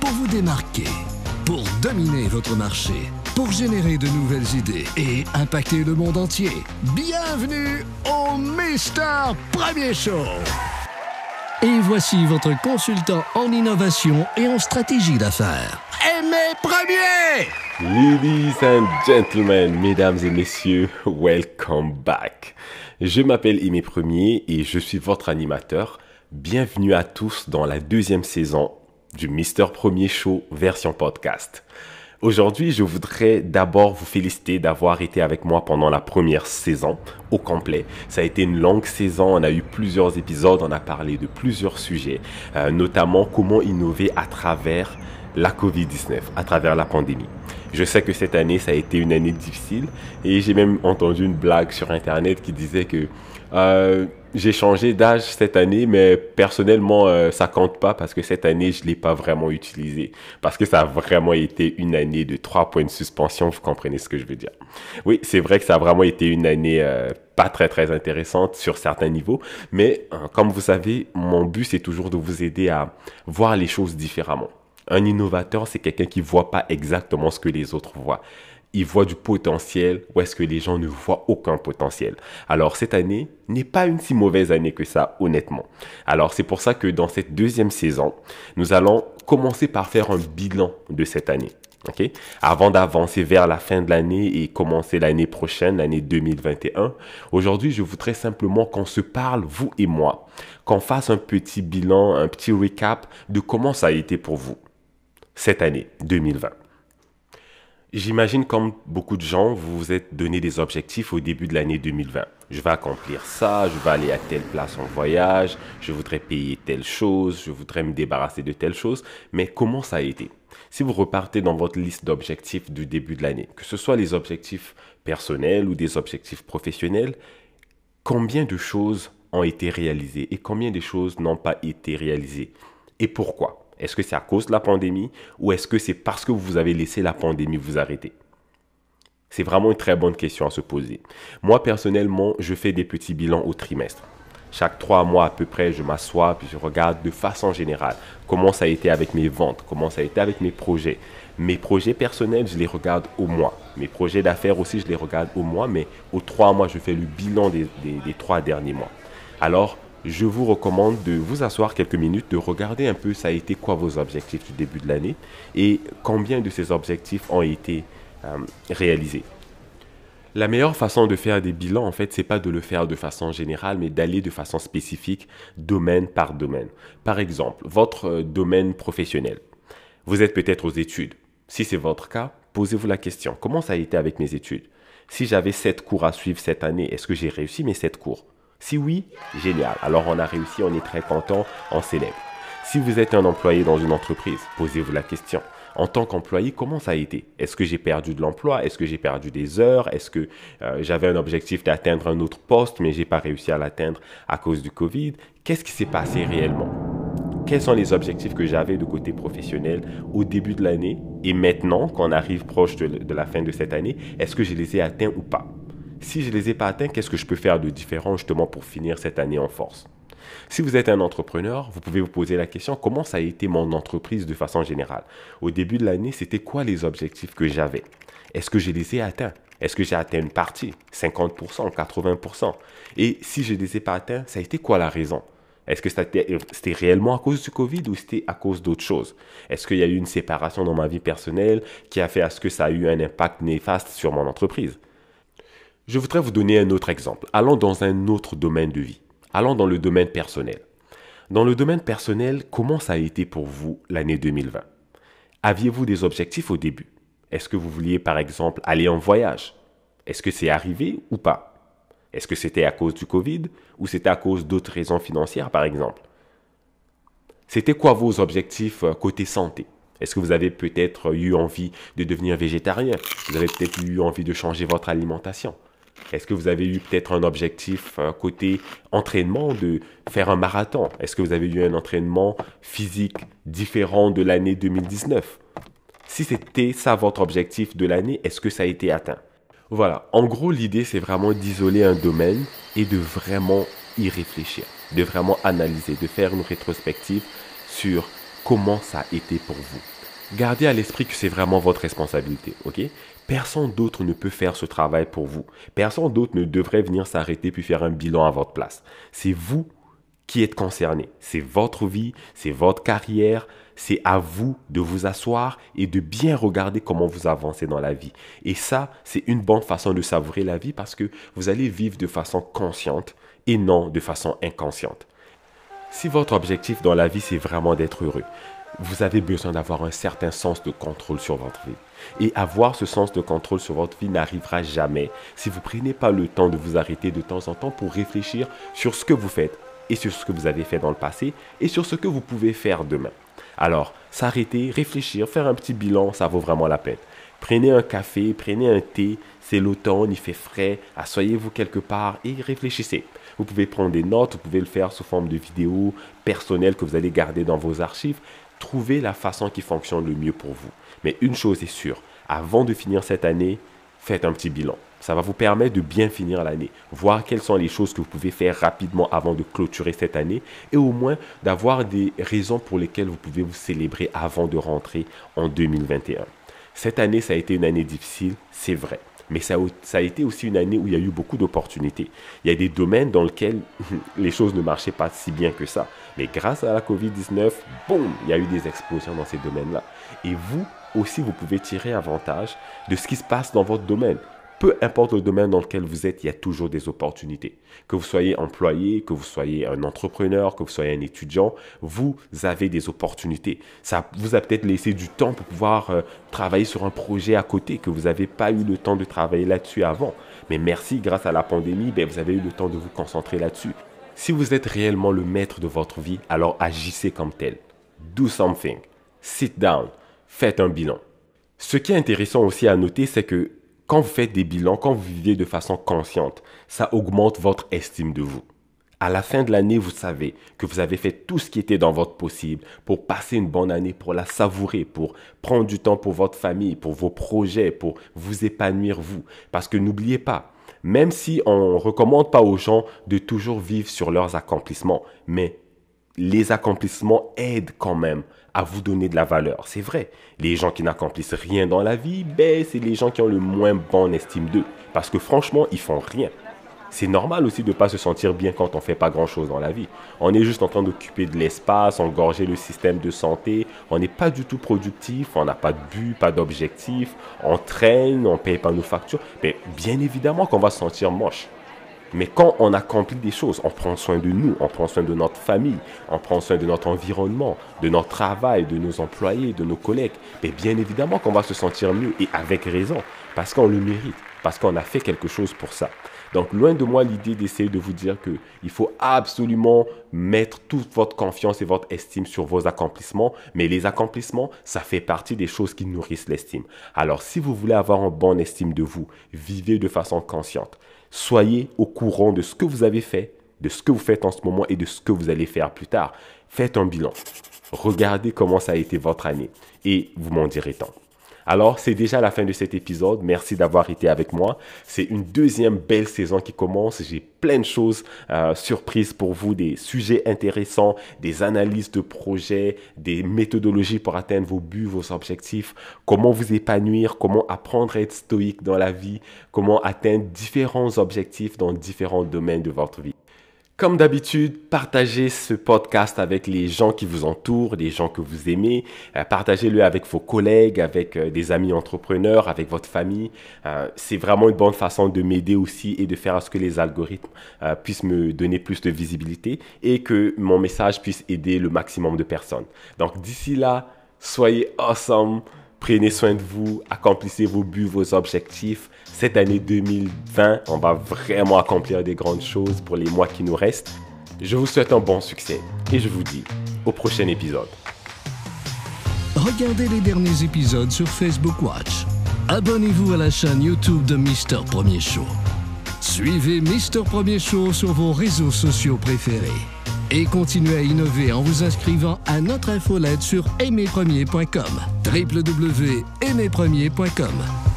pour vous démarquer, pour dominer votre marché, pour générer de nouvelles idées et impacter le monde entier. Bienvenue au Mister Premier Show. Et voici votre consultant en innovation et en stratégie d'affaires. Aimé Premier Ladies and gentlemen, mesdames et messieurs, welcome back. Je m'appelle Aimé Premier et je suis votre animateur. Bienvenue à tous dans la deuxième saison du Mister Premier Show version podcast. Aujourd'hui, je voudrais d'abord vous féliciter d'avoir été avec moi pendant la première saison au complet. Ça a été une longue saison, on a eu plusieurs épisodes, on a parlé de plusieurs sujets, euh, notamment comment innover à travers la COVID-19, à travers la pandémie. Je sais que cette année, ça a été une année difficile et j'ai même entendu une blague sur Internet qui disait que euh, j'ai changé d'âge cette année, mais personnellement, euh, ça compte pas parce que cette année, je l'ai pas vraiment utilisé. Parce que ça a vraiment été une année de trois points de suspension, vous comprenez ce que je veux dire. Oui, c'est vrai que ça a vraiment été une année euh, pas très très intéressante sur certains niveaux, mais comme vous savez, mon but c'est toujours de vous aider à voir les choses différemment. Un innovateur, c'est quelqu'un qui voit pas exactement ce que les autres voient il voit du potentiel ou est-ce que les gens ne voient aucun potentiel? Alors cette année n'est pas une si mauvaise année que ça, honnêtement. Alors c'est pour ça que dans cette deuxième saison, nous allons commencer par faire un bilan de cette année. ok? Avant d'avancer vers la fin de l'année et commencer l'année prochaine, l'année 2021, aujourd'hui je voudrais simplement qu'on se parle, vous et moi, qu'on fasse un petit bilan, un petit recap de comment ça a été pour vous cette année 2020. J'imagine comme beaucoup de gens, vous vous êtes donné des objectifs au début de l'année 2020. Je vais accomplir ça, je vais aller à telle place en voyage, je voudrais payer telle chose, je voudrais me débarrasser de telle chose. Mais comment ça a été? Si vous repartez dans votre liste d'objectifs du début de l'année, que ce soit les objectifs personnels ou des objectifs professionnels, combien de choses ont été réalisées et combien de choses n'ont pas été réalisées? Et pourquoi? Est-ce que c'est à cause de la pandémie ou est-ce que c'est parce que vous avez laissé la pandémie vous arrêter? C'est vraiment une très bonne question à se poser. Moi, personnellement, je fais des petits bilans au trimestre. Chaque trois mois à peu près, je m'assois puis je regarde de façon générale comment ça a été avec mes ventes, comment ça a été avec mes projets. Mes projets personnels, je les regarde au mois. Mes projets d'affaires aussi, je les regarde au mois, mais aux trois mois, je fais le bilan des, des trois derniers mois. Alors, je vous recommande de vous asseoir quelques minutes, de regarder un peu ça a été quoi vos objectifs du début de l'année et combien de ces objectifs ont été euh, réalisés. La meilleure façon de faire des bilans, en fait, c'est pas de le faire de façon générale, mais d'aller de façon spécifique, domaine par domaine. Par exemple, votre euh, domaine professionnel. Vous êtes peut-être aux études. Si c'est votre cas, posez-vous la question, comment ça a été avec mes études? Si j'avais sept cours à suivre cette année, est-ce que j'ai réussi mes sept cours? Si oui, génial. Alors on a réussi, on est très content, on célèbre. Si vous êtes un employé dans une entreprise, posez-vous la question. En tant qu'employé, comment ça a été? Est-ce que j'ai perdu de l'emploi? Est-ce que j'ai perdu des heures? Est-ce que euh, j'avais un objectif d'atteindre un autre poste, mais j'ai pas réussi à l'atteindre à cause du Covid? Qu'est-ce qui s'est passé réellement? Quels sont les objectifs que j'avais de côté professionnel au début de l'année et maintenant, qu'on arrive proche de la fin de cette année, est-ce que je les ai atteints ou pas? Si je ne les ai pas atteints, qu'est-ce que je peux faire de différent justement pour finir cette année en force? Si vous êtes un entrepreneur, vous pouvez vous poser la question comment ça a été mon entreprise de façon générale? Au début de l'année, c'était quoi les objectifs que j'avais? Est-ce que je les ai atteints? Est-ce que j'ai atteint une partie 50%, 80% Et si je ne les ai pas atteints, ça a été quoi la raison? Est-ce que c'était réellement à cause du Covid ou c'était à cause d'autre chose? Est-ce qu'il y a eu une séparation dans ma vie personnelle qui a fait à ce que ça a eu un impact néfaste sur mon entreprise? Je voudrais vous donner un autre exemple. Allons dans un autre domaine de vie. Allons dans le domaine personnel. Dans le domaine personnel, comment ça a été pour vous l'année 2020 Aviez-vous des objectifs au début? Est-ce que vous vouliez par exemple aller en voyage? Est-ce que c'est arrivé ou pas? Est-ce que c'était à cause du Covid ou c'était à cause d'autres raisons financières par exemple? C'était quoi vos objectifs euh, côté santé? Est-ce que vous avez peut-être eu envie de devenir végétarien? Vous avez peut-être eu envie de changer votre alimentation? Est-ce que vous avez eu peut-être un objectif côté entraînement de faire un marathon? Est-ce que vous avez eu un entraînement physique différent de l'année 2019 Si c'était ça votre objectif de l'année, est-ce que ça a été atteint? Voilà, en gros l'idée c'est vraiment d'isoler un domaine et de vraiment y réfléchir, de vraiment analyser, de faire une rétrospective sur comment ça a été pour vous. Gardez à l'esprit que c'est vraiment votre responsabilité, ok? Personne d'autre ne peut faire ce travail pour vous. Personne d'autre ne devrait venir s'arrêter puis faire un bilan à votre place. C'est vous qui êtes concerné. C'est votre vie, c'est votre carrière. C'est à vous de vous asseoir et de bien regarder comment vous avancez dans la vie. Et ça, c'est une bonne façon de savourer la vie parce que vous allez vivre de façon consciente et non de façon inconsciente. Si votre objectif dans la vie, c'est vraiment d'être heureux, vous avez besoin d'avoir un certain sens de contrôle sur votre vie. Et avoir ce sens de contrôle sur votre vie n'arrivera jamais si vous ne prenez pas le temps de vous arrêter de temps en temps pour réfléchir sur ce que vous faites et sur ce que vous avez fait dans le passé et sur ce que vous pouvez faire demain. Alors, s'arrêter, réfléchir, faire un petit bilan, ça vaut vraiment la peine. Prenez un café, prenez un thé, c'est l'automne, il fait frais, asseyez-vous quelque part et réfléchissez. Vous pouvez prendre des notes, vous pouvez le faire sous forme de vidéos personnelles que vous allez garder dans vos archives. Trouvez la façon qui fonctionne le mieux pour vous. Mais une chose est sûre, avant de finir cette année, faites un petit bilan. Ça va vous permettre de bien finir l'année, voir quelles sont les choses que vous pouvez faire rapidement avant de clôturer cette année et au moins d'avoir des raisons pour lesquelles vous pouvez vous célébrer avant de rentrer en 2021. Cette année, ça a été une année difficile, c'est vrai. Mais ça, a été aussi une année où il y a eu beaucoup d'opportunités. Il y a des domaines dans lesquels les choses ne marchaient pas si bien que ça. Mais grâce à la COVID-19, boum, il y a eu des explosions dans ces domaines-là. Et vous aussi, vous pouvez tirer avantage de ce qui se passe dans votre domaine. Peu importe le domaine dans lequel vous êtes, il y a toujours des opportunités. Que vous soyez employé, que vous soyez un entrepreneur, que vous soyez un étudiant, vous avez des opportunités. Ça vous a peut-être laissé du temps pour pouvoir euh, travailler sur un projet à côté que vous n'avez pas eu le temps de travailler là-dessus avant. Mais merci, grâce à la pandémie, ben, vous avez eu le temps de vous concentrer là-dessus. Si vous êtes réellement le maître de votre vie, alors agissez comme tel. Do something. Sit down. Faites un bilan. Ce qui est intéressant aussi à noter, c'est que quand vous faites des bilans, quand vous vivez de façon consciente, ça augmente votre estime de vous. À la fin de l'année, vous savez que vous avez fait tout ce qui était dans votre possible pour passer une bonne année, pour la savourer, pour prendre du temps pour votre famille, pour vos projets, pour vous épanouir vous. Parce que n'oubliez pas, même si on ne recommande pas aux gens de toujours vivre sur leurs accomplissements, mais les accomplissements aident quand même à vous donner de la valeur. C'est vrai. Les gens qui n'accomplissent rien dans la vie, ben, c'est les gens qui ont le moins bonne estime d'eux. Parce que franchement, ils font rien. C'est normal aussi de ne pas se sentir bien quand on ne fait pas grand-chose dans la vie. On est juste en train d'occuper de l'espace, engorger le système de santé. On n'est pas du tout productif, on n'a pas de but, pas d'objectif. On traîne, on ne paye pas nos factures. Mais bien évidemment qu'on va se sentir moche. Mais quand on accomplit des choses, on prend soin de nous, on prend soin de notre famille, on prend soin de notre environnement, de notre travail, de nos employés, de nos collègues, mais bien évidemment qu'on va se sentir mieux et avec raison, parce qu'on le mérite, parce qu'on a fait quelque chose pour ça. Donc, loin de moi l'idée d'essayer de vous dire qu'il faut absolument mettre toute votre confiance et votre estime sur vos accomplissements, mais les accomplissements, ça fait partie des choses qui nourrissent l'estime. Alors, si vous voulez avoir une bonne estime de vous, vivez de façon consciente. Soyez au courant de ce que vous avez fait, de ce que vous faites en ce moment et de ce que vous allez faire plus tard. Faites un bilan. Regardez comment ça a été votre année et vous m'en direz tant. Alors, c'est déjà la fin de cet épisode. Merci d'avoir été avec moi. C'est une deuxième belle saison qui commence. J'ai plein de choses euh, surprises pour vous, des sujets intéressants, des analyses de projets, des méthodologies pour atteindre vos buts, vos objectifs, comment vous épanouir, comment apprendre à être stoïque dans la vie, comment atteindre différents objectifs dans différents domaines de votre vie. Comme d'habitude, partagez ce podcast avec les gens qui vous entourent, les gens que vous aimez. Euh, partagez-le avec vos collègues, avec euh, des amis entrepreneurs, avec votre famille. Euh, c'est vraiment une bonne façon de m'aider aussi et de faire à ce que les algorithmes puissent me donner plus de visibilité et que mon message puisse aider le maximum de personnes. Donc d'ici là, soyez awesome. Prenez soin de vous, accomplissez vos buts, vos objectifs. Cette année 2020, on va vraiment accomplir des grandes choses pour les mois qui nous restent. Je vous souhaite un bon succès et je vous dis au prochain épisode. Regardez les derniers épisodes sur Facebook Watch. Abonnez-vous à la chaîne YouTube de Mister Premier Show. Suivez Mister Premier Show sur vos réseaux sociaux préférés et continuez à innover en vous inscrivant à notre infolette sur aimerpremier.com. www.aimerpremier.com